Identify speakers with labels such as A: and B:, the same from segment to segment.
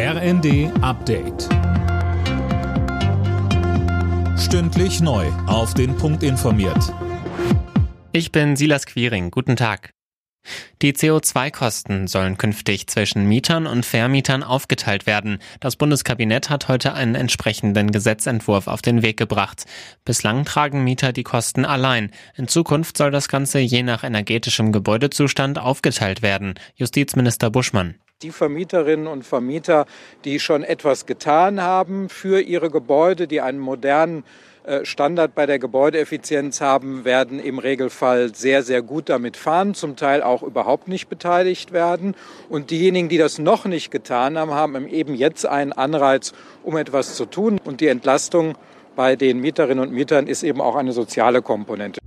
A: RND Update. Stündlich neu. Auf den Punkt informiert.
B: Ich bin Silas Quiring. Guten Tag. Die CO2-Kosten sollen künftig zwischen Mietern und Vermietern aufgeteilt werden. Das Bundeskabinett hat heute einen entsprechenden Gesetzentwurf auf den Weg gebracht. Bislang tragen Mieter die Kosten allein. In Zukunft soll das Ganze je nach energetischem Gebäudezustand aufgeteilt werden. Justizminister Buschmann.
C: Die Vermieterinnen und Vermieter, die schon etwas getan haben für ihre Gebäude, die einen modernen äh, Standard bei der Gebäudeeffizienz haben, werden im Regelfall sehr, sehr gut damit fahren, zum Teil auch überhaupt nicht beteiligt werden. Und diejenigen, die das noch nicht getan haben, haben eben jetzt einen Anreiz, um etwas zu tun. Und die Entlastung bei den Mieterinnen und Mietern ist eben auch eine soziale Komponente.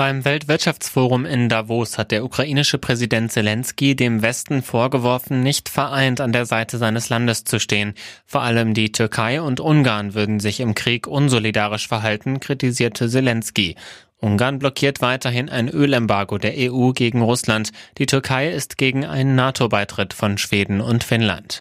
B: Beim Weltwirtschaftsforum in Davos hat der ukrainische Präsident Zelensky dem Westen vorgeworfen, nicht vereint an der Seite seines Landes zu stehen. Vor allem die Türkei und Ungarn würden sich im Krieg unsolidarisch verhalten, kritisierte Zelensky. Ungarn blockiert weiterhin ein Ölembargo der EU gegen Russland. Die Türkei ist gegen einen NATO-Beitritt von Schweden und Finnland.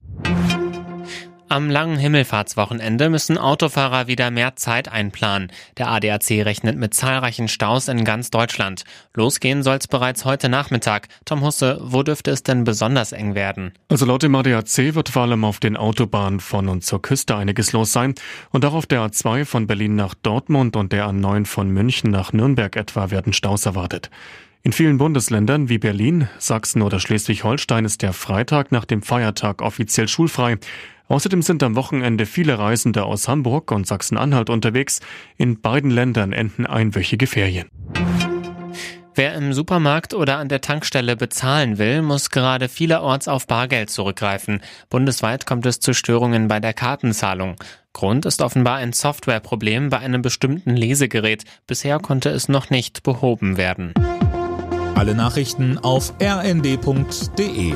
B: Am langen Himmelfahrtswochenende müssen Autofahrer wieder mehr Zeit einplanen. Der ADAC rechnet mit zahlreichen Staus in ganz Deutschland. Losgehen soll es bereits heute Nachmittag. Tom Husse, wo dürfte es denn besonders eng werden?
D: Also laut dem ADAC wird vor allem auf den Autobahnen von und zur Küste einiges los sein. Und auch auf der A2 von Berlin nach Dortmund und der A9 von München nach Nürnberg etwa werden Staus erwartet. In vielen Bundesländern wie Berlin, Sachsen oder Schleswig-Holstein ist der Freitag nach dem Feiertag offiziell schulfrei. Außerdem sind am Wochenende viele Reisende aus Hamburg und Sachsen-Anhalt unterwegs. In beiden Ländern enden einwöchige Ferien.
B: Wer im Supermarkt oder an der Tankstelle bezahlen will, muss gerade vielerorts auf Bargeld zurückgreifen. Bundesweit kommt es zu Störungen bei der Kartenzahlung. Grund ist offenbar ein Softwareproblem bei einem bestimmten Lesegerät. Bisher konnte es noch nicht behoben werden.
A: Alle Nachrichten auf rnd.de